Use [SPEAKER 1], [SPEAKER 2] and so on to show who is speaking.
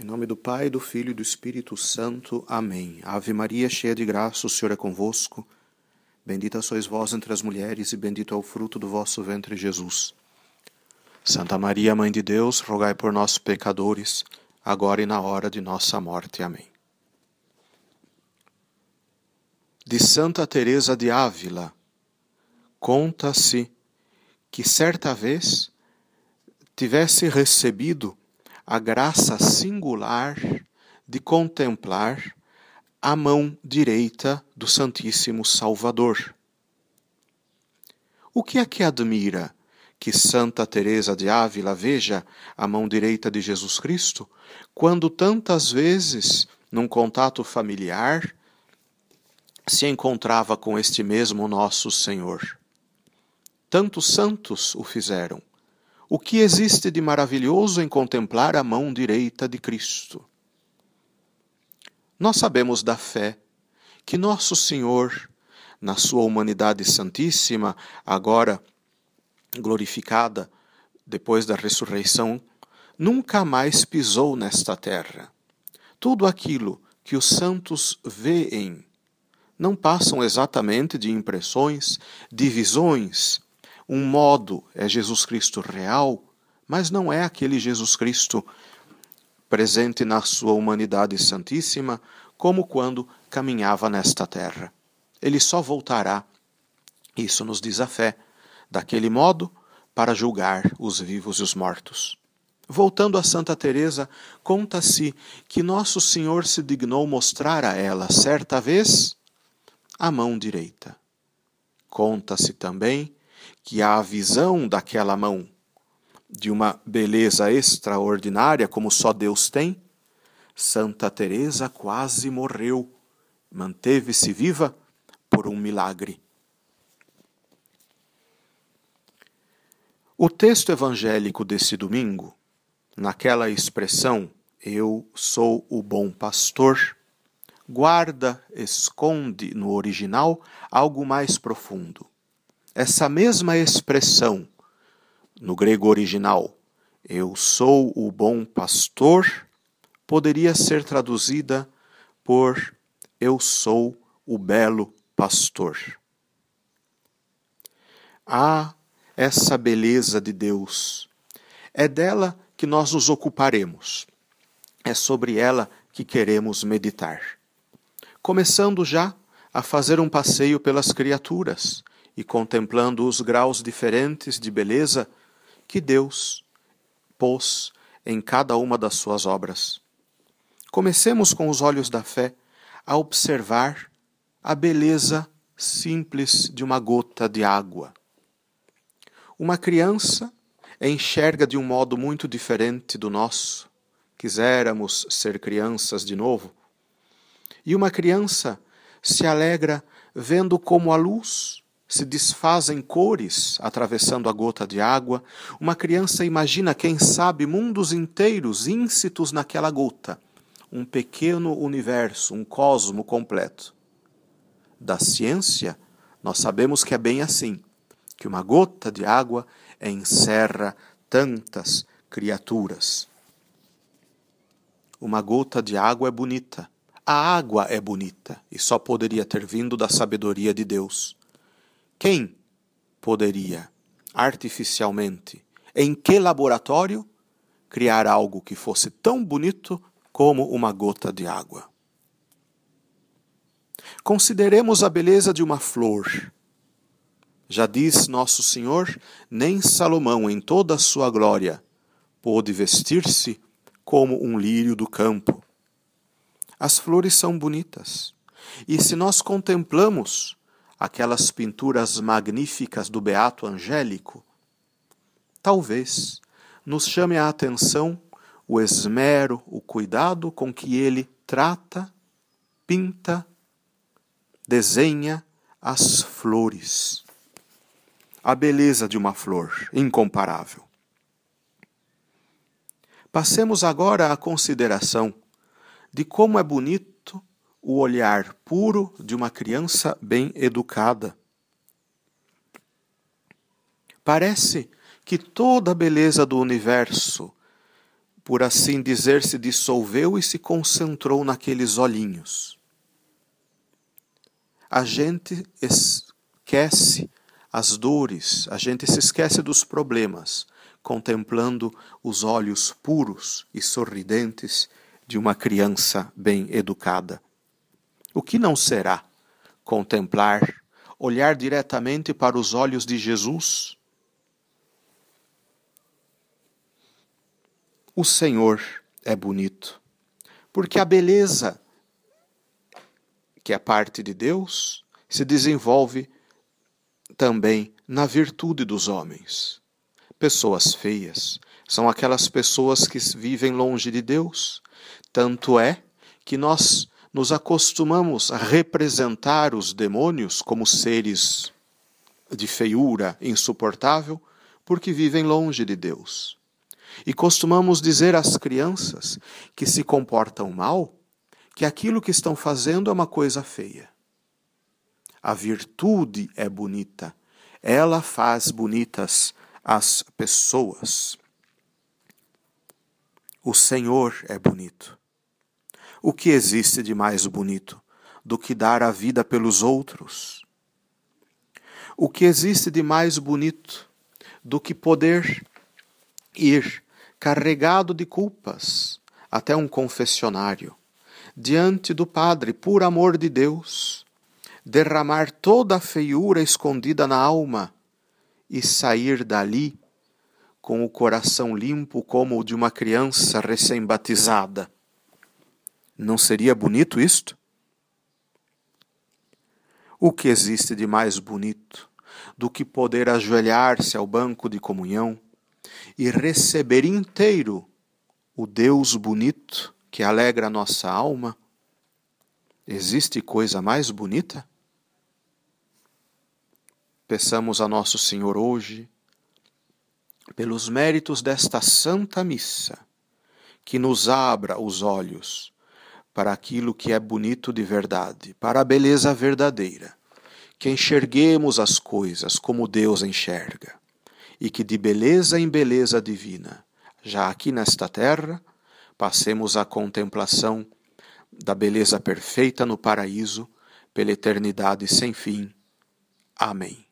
[SPEAKER 1] Em nome do Pai, do Filho e do Espírito Santo. Amém. Ave Maria, cheia de graça, o Senhor é convosco. Bendita sois vós entre as mulheres, e bendito é o fruto do vosso ventre, Jesus. Santa Maria, Mãe de Deus, rogai por nós, pecadores, agora e na hora de nossa morte. Amém. De Santa Teresa de Ávila, conta-se que certa vez tivesse recebido a graça singular de contemplar a mão direita do Santíssimo Salvador. O que é que admira que Santa Teresa de Ávila veja a mão direita de Jesus Cristo, quando tantas vezes, num contato familiar, se encontrava com este mesmo nosso Senhor? Tantos santos o fizeram. O que existe de maravilhoso em contemplar a mão direita de Cristo? Nós sabemos da fé que Nosso Senhor, na sua humanidade santíssima, agora glorificada depois da ressurreição, nunca mais pisou nesta terra. Tudo aquilo que os santos veem não passam exatamente de impressões, de visões, um modo é Jesus Cristo real, mas não é aquele Jesus Cristo presente na sua humanidade santíssima, como quando caminhava nesta terra. Ele só voltará, isso nos diz a fé, daquele modo para julgar os vivos e os mortos. Voltando a Santa Teresa, conta-se que nosso Senhor se dignou mostrar a ela certa vez a mão direita. Conta-se também que a visão daquela mão de uma beleza extraordinária como só Deus tem, Santa Teresa quase morreu, manteve-se viva por um milagre. O texto evangélico desse domingo, naquela expressão eu sou o bom pastor, guarda, esconde no original algo mais profundo. Essa mesma expressão, no grego original, eu sou o bom pastor, poderia ser traduzida por eu sou o belo pastor. Há essa beleza de Deus. É dela que nós nos ocuparemos. É sobre ela que queremos meditar. Começando já a fazer um passeio pelas criaturas, e contemplando os graus diferentes de beleza que Deus pôs em cada uma das suas obras. Comecemos com os olhos da fé a observar a beleza simples de uma gota de água. Uma criança enxerga de um modo muito diferente do nosso. Quiséramos ser crianças de novo. E uma criança se alegra vendo como a luz se desfazem cores atravessando a gota de água. Uma criança imagina, quem sabe, mundos inteiros íncitos naquela gota. Um pequeno universo, um cosmo completo. Da ciência, nós sabemos que é bem assim, que uma gota de água encerra tantas criaturas. Uma gota de água é bonita. A água é bonita e só poderia ter vindo da sabedoria de Deus. Quem poderia artificialmente, em que laboratório, criar algo que fosse tão bonito como uma gota de água? Consideremos a beleza de uma flor. Já diz Nosso Senhor: nem Salomão, em toda a sua glória, pôde vestir-se como um lírio do campo. As flores são bonitas, e se nós contemplamos aquelas pinturas magníficas do Beato Angélico, talvez nos chame a atenção o esmero, o cuidado com que ele trata, pinta, desenha as flores. A beleza de uma flor incomparável. Passemos agora à consideração de como é bonito o olhar puro de uma criança bem educada. Parece que toda a beleza do universo por assim dizer, se dissolveu e se concentrou naqueles olhinhos. A gente esquece as dores, a gente se esquece dos problemas, contemplando os olhos puros e sorridentes de uma criança bem educada. O que não será contemplar, olhar diretamente para os olhos de Jesus? O Senhor é bonito, porque a beleza, que é parte de Deus, se desenvolve também na virtude dos homens. Pessoas feias são aquelas pessoas que vivem longe de Deus. Tanto é que nós nos acostumamos a representar os demônios como seres de feiura insuportável, porque vivem longe de Deus. E costumamos dizer às crianças que se comportam mal que aquilo que estão fazendo é uma coisa feia. A virtude é bonita, ela faz bonitas as pessoas. O Senhor é bonito. O que existe de mais bonito do que dar a vida pelos outros? O que existe de mais bonito do que poder ir carregado de culpas até um confessionário, diante do Padre, por amor de Deus, derramar toda a feiura escondida na alma e sair dali com o coração limpo como o de uma criança recém-batizada. Não seria bonito isto? O que existe de mais bonito do que poder ajoelhar-se ao banco de comunhão e receber inteiro o Deus bonito que alegra a nossa alma? Existe coisa mais bonita? Peçamos a Nosso Senhor hoje, pelos méritos desta Santa Missa, que nos abra os olhos para aquilo que é bonito de verdade, para a beleza verdadeira, que enxerguemos as coisas como Deus enxerga e que de beleza em beleza divina, já aqui nesta terra, passemos à contemplação da beleza perfeita no paraíso pela eternidade sem fim. Amém.